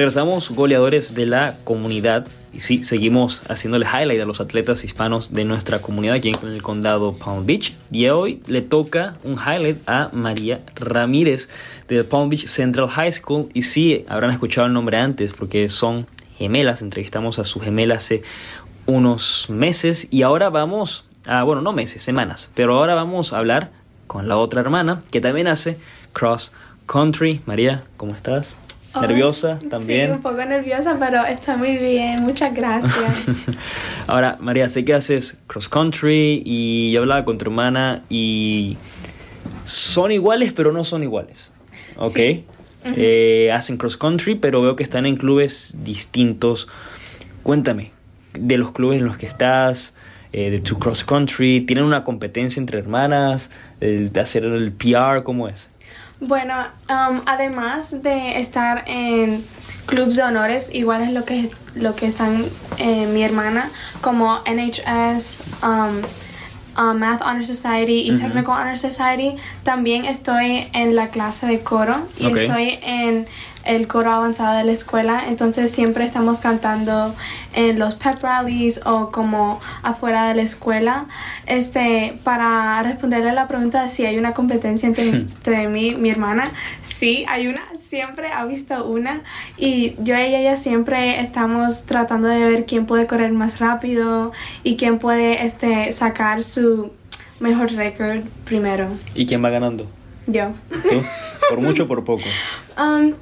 Regresamos goleadores de la comunidad y sí, seguimos haciéndole highlight a los atletas hispanos de nuestra comunidad aquí en el condado Palm Beach. Y hoy le toca un highlight a María Ramírez de Palm Beach Central High School. Y sí, habrán escuchado el nombre antes porque son gemelas. Entrevistamos a su gemela hace unos meses y ahora vamos a, bueno, no meses, semanas, pero ahora vamos a hablar con la otra hermana que también hace cross country. María, ¿cómo estás? ¿Nerviosa también? Sí, un poco nerviosa, pero estoy muy bien. Muchas gracias. Ahora, María, sé que haces cross country y yo hablaba con tu hermana y son iguales, pero no son iguales. ¿Ok? Eh, hacen cross country, pero veo que están en clubes distintos. Cuéntame, de los clubes en los que estás, eh, de tu cross country, ¿tienen una competencia entre hermanas? de hacer el PR, ¿cómo es? Bueno, um, además de estar en clubes de honores, igual es lo que, lo que están eh, mi hermana, como NHS, um, uh, Math Honor Society y Technical Honor Society, también estoy en la clase de coro y estoy en el coro avanzado de la escuela, entonces siempre estamos cantando en los pep rallies o como afuera de la escuela. Este, para responderle a la pregunta de si hay una competencia entre, mí y mi hermana, sí, hay una, siempre ha visto una y yo y ella siempre estamos tratando de ver quién puede correr más rápido y quién puede este, sacar su mejor récord primero. ¿Y quién va ganando? Yo. ¿Tú? ¿Por mucho o por poco? Um,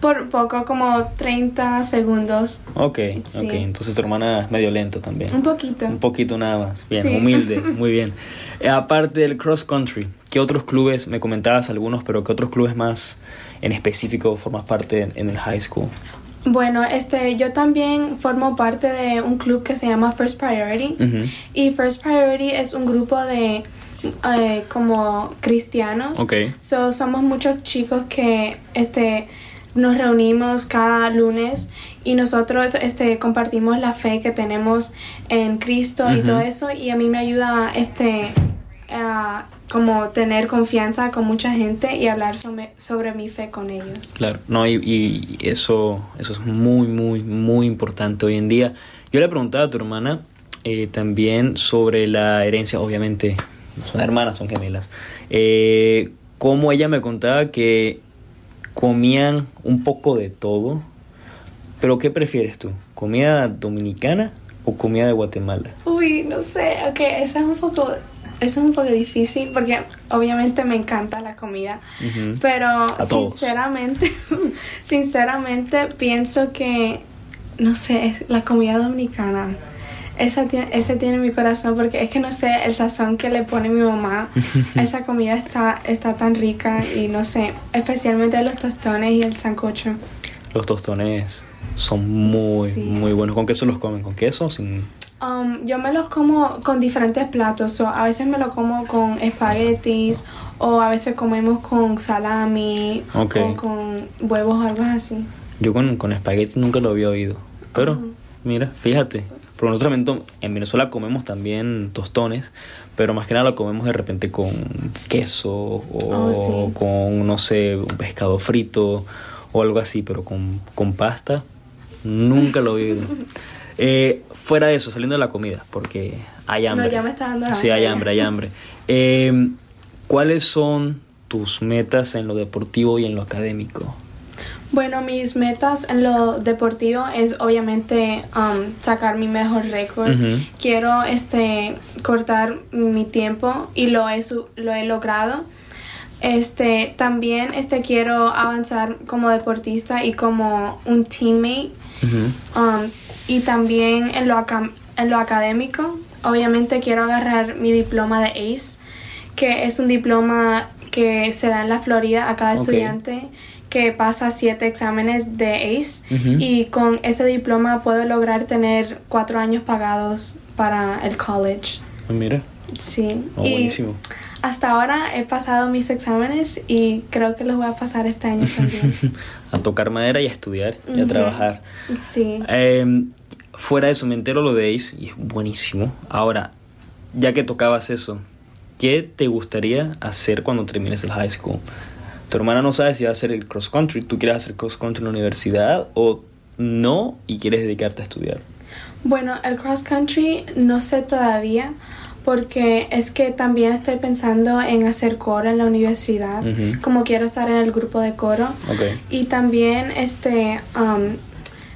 por poco, como 30 segundos. Ok, ok. Entonces tu hermana es medio lenta también. Un poquito. Un poquito nada más. Bien, humilde, muy bien. Eh, aparte del cross country, ¿qué otros clubes, me comentabas algunos, pero qué otros clubes más en específico formas parte en, el high school? Bueno, este, yo también formo parte de un club que se llama First Priority. Y First Priority es un grupo de eh, como cristianos. Ok. So, somos muchos chicos que este nos reunimos cada lunes y nosotros este, compartimos la fe que tenemos en Cristo y todo eso y a mí me ayuda este a como tener confianza con mucha gente y hablar sobre, sobre mi fe con ellos. Claro, no, y, y, eso, eso es muy, muy, muy importante hoy en día. Yo le preguntaba a tu hermana eh, también sobre la herencia, obviamente, son hermanas, son gemelas, eh, cómo ella me contaba que comían un poco de todo. Pero ¿qué prefieres tú? ¿Comida dominicana o comida de Guatemala? Uy, no sé, ok, eso es un poco, eso es un poco difícil porque obviamente me encanta la comida, pero sinceramente, sinceramente pienso que, no sé, es la comida dominicana esa ese tiene mi corazón porque es que no sé, el sazón que le pone mi mamá esa comida está, está tan rica y no sé, especialmente los tostones y el sancocho. Los tostones son muy, muy buenos. ¿Con queso los comen? ¿Con queso? Sin... Um, yo me los como con diferentes platos. a veces me lo como con espaguetis o a veces comemos con salami o con huevos o algo así. Yo con, con espagueti nunca lo había oído. Pero, mira, fíjate, porque nosotros en Venezuela comemos también tostones, pero más que nada lo comemos de repente con queso o oh, con, no sé, un pescado frito o algo así, pero con, con pasta nunca lo he oído. Eh, fuera de eso, saliendo de la comida, porque hay hambre. No, ya me está dando hambre. Sí, hay hambre, hay hambre. Eh, ¿Cuáles son tus metas en lo deportivo y en lo académico? Bueno, mis metas en lo deportivo es obviamente um, sacar mi mejor récord. Quiero este cortar mi tiempo y lo he, lo he logrado. Este, también este, quiero avanzar como deportista y como un teammate. Um, y también en lo, en lo académico, obviamente quiero agarrar mi diploma de ACE, que es un diploma que se da en la Florida a cada estudiante que pasa siete exámenes de ACE y con ese diploma puedo lograr tener cuatro años pagados para el college. Ah, mira. Sí. Oh, buenísimo. hasta ahora he pasado mis exámenes y creo que los voy a pasar este año también. a tocar madera y a estudiar y a trabajar. Sí. Em, fuera de eso, me entero lo de ACE y es buenísimo. Ahora, ya que tocabas eso, ¿qué te gustaría hacer cuando termines el high school? Tu hermana no sabe si va a hacer el cross country. ¿Tú quieres hacer cross country en la universidad o no y quieres dedicarte a estudiar? Bueno, el cross country no sé todavía porque es que también estoy pensando en hacer coro en la universidad, como quiero estar en el grupo de coro. Ok. Y también este um,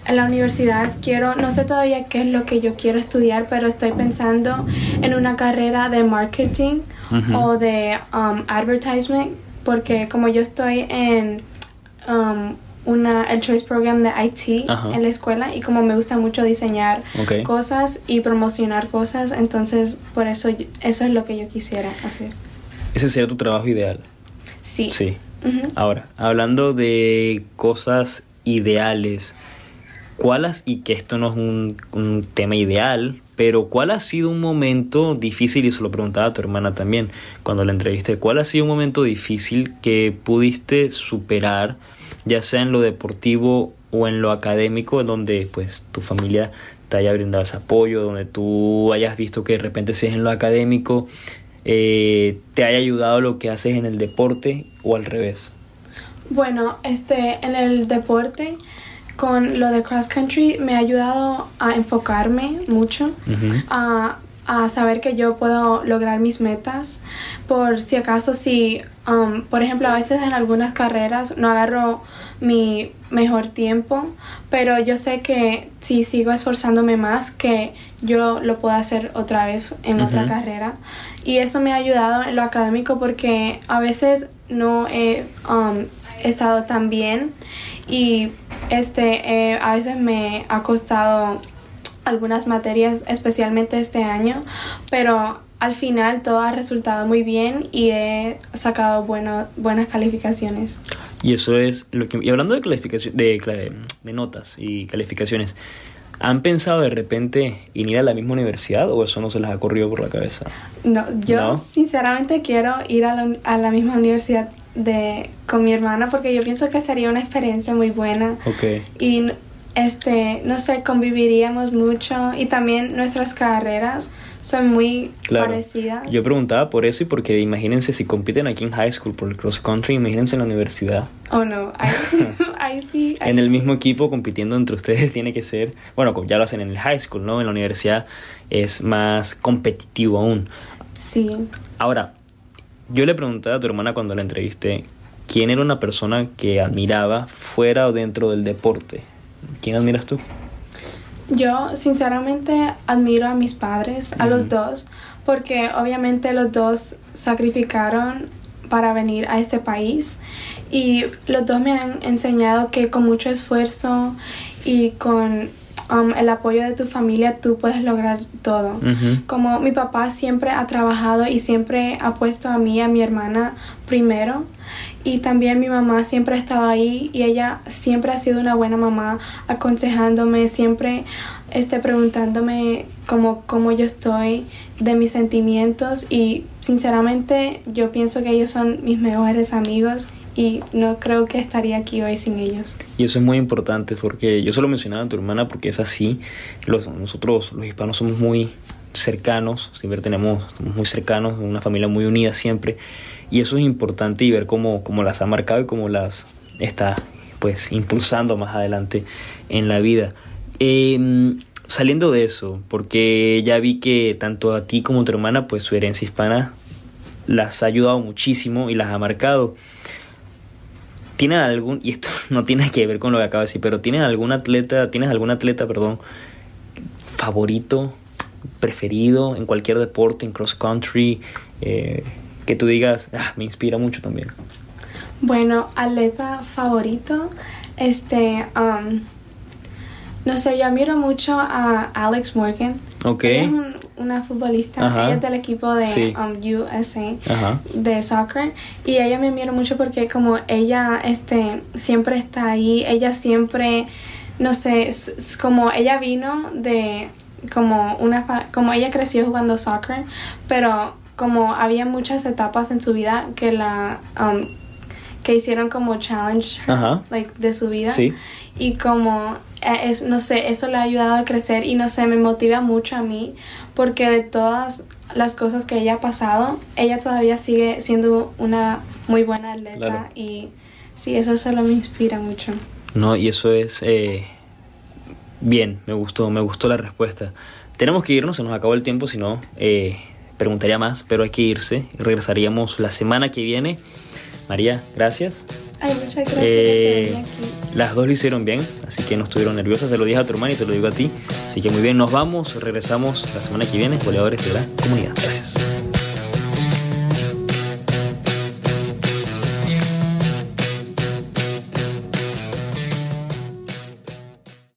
en la universidad quiero, no sé todavía qué es lo que yo quiero estudiar, pero estoy pensando en una carrera de marketing o de um, advertisement, porque como yo estoy en um, una, el Choice Program de IT Ajá. en la escuela y como me gusta mucho diseñar cosas y promocionar cosas, entonces por eso yo- eso es lo que yo quisiera hacer. Ese sería tu trabajo ideal. Sí. Sí. Ahora, hablando de cosas ideales, ¿cuál has, y que esto no es un, un tema ideal, pero cuál ha sido un momento difícil, y se lo preguntaba a tu hermana también cuando la entrevisté, cuál ha sido un momento difícil que pudiste superar, ya sea en lo deportivo o en lo académico, donde pues tu familia te haya brindado ese apoyo, donde tú hayas visto que de repente si es en lo académico, eh, te haya ayudado lo que haces en el deporte o al revés. Bueno, este, en el deporte, con lo de cross country, me ha ayudado a enfocarme mucho, a, a saber que yo puedo lograr mis metas. Por si acaso, si, um, por ejemplo, a veces en algunas carreras no agarro mi mejor tiempo, pero yo sé que si sigo esforzándome más, que yo lo puedo hacer otra vez en otra carrera. Y eso me ha ayudado en lo académico porque a veces no he um, estado tan bien y este eh, a veces me ha costado algunas materias, especialmente este año, pero al final todo ha resultado muy bien y he sacado bueno, buenas calificaciones. Y eso es lo que... Y hablando de, calificación, de, de notas y calificaciones, ¿han pensado de repente en ir a la misma universidad o eso no se les ha corrido por la cabeza? No, yo ¿No? sinceramente quiero ir a la, a la misma universidad de, con mi hermana porque yo pienso que sería una experiencia muy buena. Ok. y este no sé conviviríamos mucho y también nuestras carreras son muy Claro. parecidas Yo preguntaba por eso y porque imagínense si compiten aquí en high school por el cross country, imagínense en la universidad. oh no ahí, sí En el mismo equipo compitiendo entre ustedes tiene que ser, bueno, ya lo hacen en el high school, ¿no? En la universidad es más competitivo aún. sí Ahora, yo le preguntaba a tu hermana cuando la entrevisté, ¿quién era una persona que admiraba fuera o dentro del deporte? ¿Quién admiras tú? yo sinceramente admiro a mis padres a los dos porque obviamente los dos sacrificaron para venir a este país y los dos me han enseñado que con mucho esfuerzo y con um, el apoyo de tu familia tú puedes lograr todo. Como mi papá siempre ha trabajado y siempre ha puesto a mí a mi hermana primero. Y también mi mamá siempre ha estado ahí y ella siempre ha sido una buena mamá, aconsejándome, siempre este, preguntándome cómo, cómo yo estoy, de mis sentimientos. Y sinceramente yo pienso que ellos son mis mejores amigos y no creo que estaría aquí hoy sin ellos. Y eso es muy importante porque yo solo mencionaba a tu hermana porque es así. Los, nosotros los hispanos somos muy cercanos, siempre tenemos, somos muy cercanos, una familia muy unida siempre. Y eso es importante y ver cómo, cómo las ha marcado y cómo las está pues impulsando más adelante en la vida. Eh, saliendo de eso, porque ya vi que tanto a ti como a tu hermana, pues su herencia hispana las ha ayudado muchísimo y las ha marcado. ¿Tienen algún, y esto no tiene que ver con lo que acabo de decir, pero ¿tienen algún atleta, tienes algún atleta, perdón, favorito, preferido en cualquier deporte, en cross country, eh, que tú digas, "Ah, me inspira mucho también? Bueno, atleta favorito, este, um, no sé, yo admiro mucho a Alex Morgan. Ok. Ella es un- una futbolista, Ajá. ella es del equipo de Sí. um, USA Ajá. de soccer y ella me admira mucho porque como ella este siempre está ahí, ella siempre no sé, es, como ella vino de como una fa- como ella creció jugando soccer, pero como había muchas etapas en su vida que la um, que hicieron como challenge her, like de su vida Sí. y como eh, es, no sé, eso le ha ayudado a crecer y no sé, me motiva mucho a mí porque de todas las cosas que ella ha pasado, ella todavía sigue siendo una muy buena atleta Claro. y sí, eso solo me inspira mucho. No, y eso es eh, bien, me gustó, me gustó la respuesta. Tenemos que irnos, se nos acabó el tiempo, si no, eh, preguntaría más, pero hay que irse. Regresaríamos la semana que viene. María, gracias. Ay, muchas gracias Eh, por aquí. Las dos lo hicieron bien, así que no estuvieron nerviosas. Se lo dije a tu hermana y se lo digo a ti. Así que muy bien, nos vamos, regresamos la semana que viene, goleadores de la comunidad. Gracias.